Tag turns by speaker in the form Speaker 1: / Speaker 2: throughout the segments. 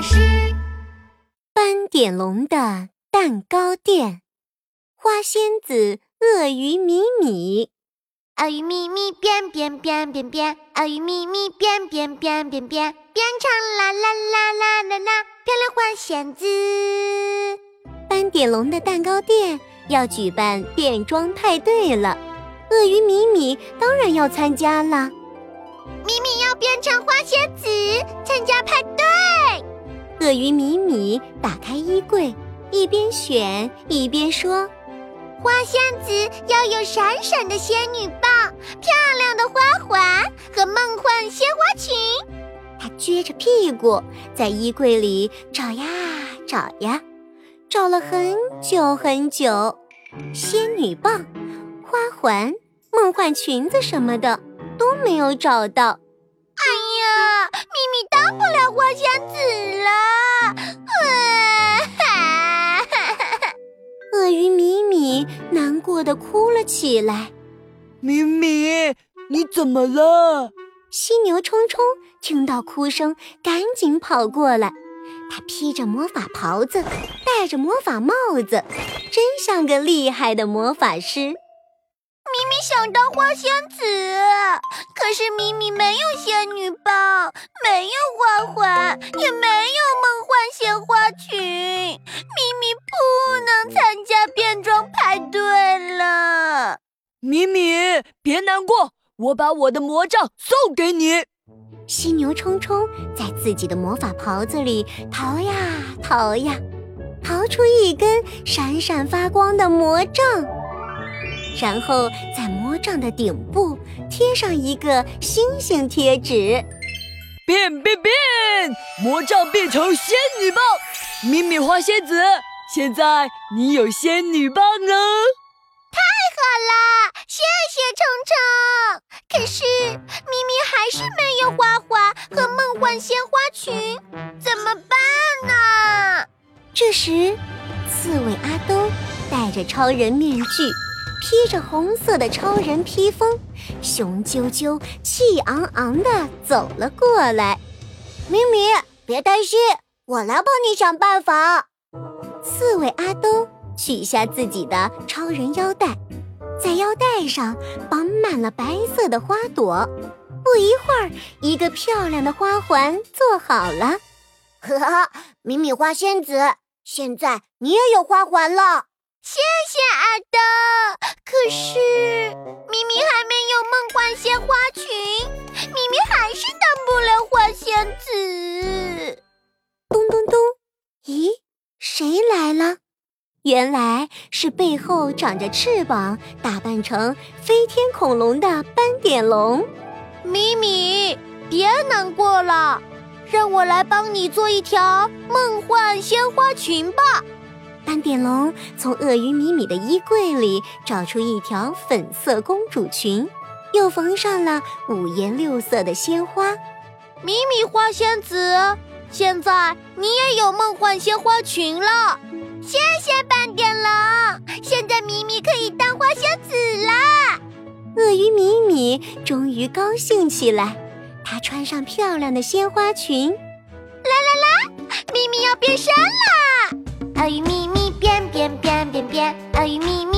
Speaker 1: 师。斑点龙的蛋糕店，花仙子鳄鱼米米。
Speaker 2: 鳄鱼咪咪变变变变变，鳄鱼咪咪变变变变变，变成啦啦啦啦啦啦，漂亮花仙子。
Speaker 1: 斑点龙的蛋糕店要举办变装派对了，鳄鱼米米当然要参加了。
Speaker 2: 咪咪要变成花仙子参加派对。
Speaker 1: 鳄鱼米米打开衣柜，一边选一边说。
Speaker 2: 花仙子要有闪闪的仙女棒、漂亮的花环和梦幻鲜花裙。
Speaker 1: 她撅着屁股在衣柜里找呀找呀，找了很久很久，仙女棒、花环、梦幻裙子什么的都没有找到。
Speaker 2: 哎呀，咪咪当不了花仙子
Speaker 1: 的哭了起来。
Speaker 3: 咪咪，你怎么了？
Speaker 1: 犀牛冲冲听到哭声，赶紧跑过来。他披着魔法袍子，戴着魔法帽子，真像个厉害的魔法师。
Speaker 2: 咪咪想当花仙子，可是咪咪没有了。
Speaker 3: 咪咪，别难过，我把我的魔杖送给你。
Speaker 1: 犀牛冲冲在自己的魔法袍子里逃呀逃呀，淘出一根闪闪发光的魔杖。然后在魔杖的顶部贴上一个星星贴纸，
Speaker 3: 变变变！魔杖变成仙女棒，米米花仙子，现在你有仙女棒了，
Speaker 2: 好了！谢谢虫虫。可是咪咪还是没有花环和梦幻鲜花裙，怎么办呢？
Speaker 1: 这时，刺猬阿兜戴着超人面具。披着红色的超人披风，雄赳赳、气昂昂地走了过来。
Speaker 2: 咪咪，别担心，我来帮你想办法。
Speaker 1: 刺猬阿兜取下自己的超人腰带，在腰带上绑满了白色的花朵。不一会儿，一个漂亮的花环做好了。
Speaker 2: 呵呵，米米花仙子，现在你也有花环了。谢谢阿豆。可是米米还没有梦幻鲜花裙，米米还是当不了花仙子。
Speaker 1: 咚咚咚！咦，谁来了？原来是背后长着翅膀、打扮成飞天恐龙的斑点龙。
Speaker 2: 米米，别难过了，让我来帮你做一条梦幻鲜花裙吧。
Speaker 1: 斑点龙从鳄鱼米米的衣柜里找出一条粉色公主裙，又缝上了五颜六色的鲜花。
Speaker 2: 米米花仙子，现在你也有梦幻鲜花裙了。谢谢斑点龙，现在米米可以当花仙子啦！
Speaker 1: 鳄鱼米米终于高兴起来，她穿上漂亮的鲜花裙。啦
Speaker 2: 啦啦，米米要变身啦！鳄鱼米米。变变变变，鳄鱼咪咪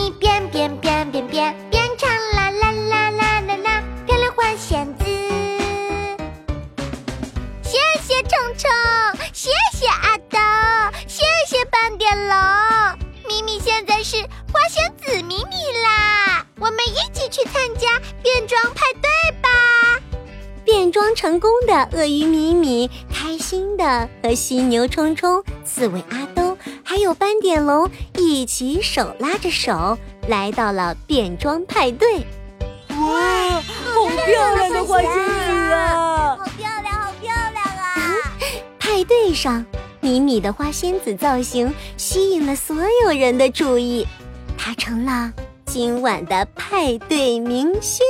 Speaker 2: 成
Speaker 1: 功的鳄鱼米米，开心的和犀牛冲冲、刺猬阿兜。还有斑点龙一起手拉着手来到了变装派对。
Speaker 3: 哇，好漂亮的花仙子
Speaker 2: 啊！好漂亮，好漂亮啊！
Speaker 1: 派对上，米米的花仙子造型吸引了所有人的注意，她成了今晚的派对明星。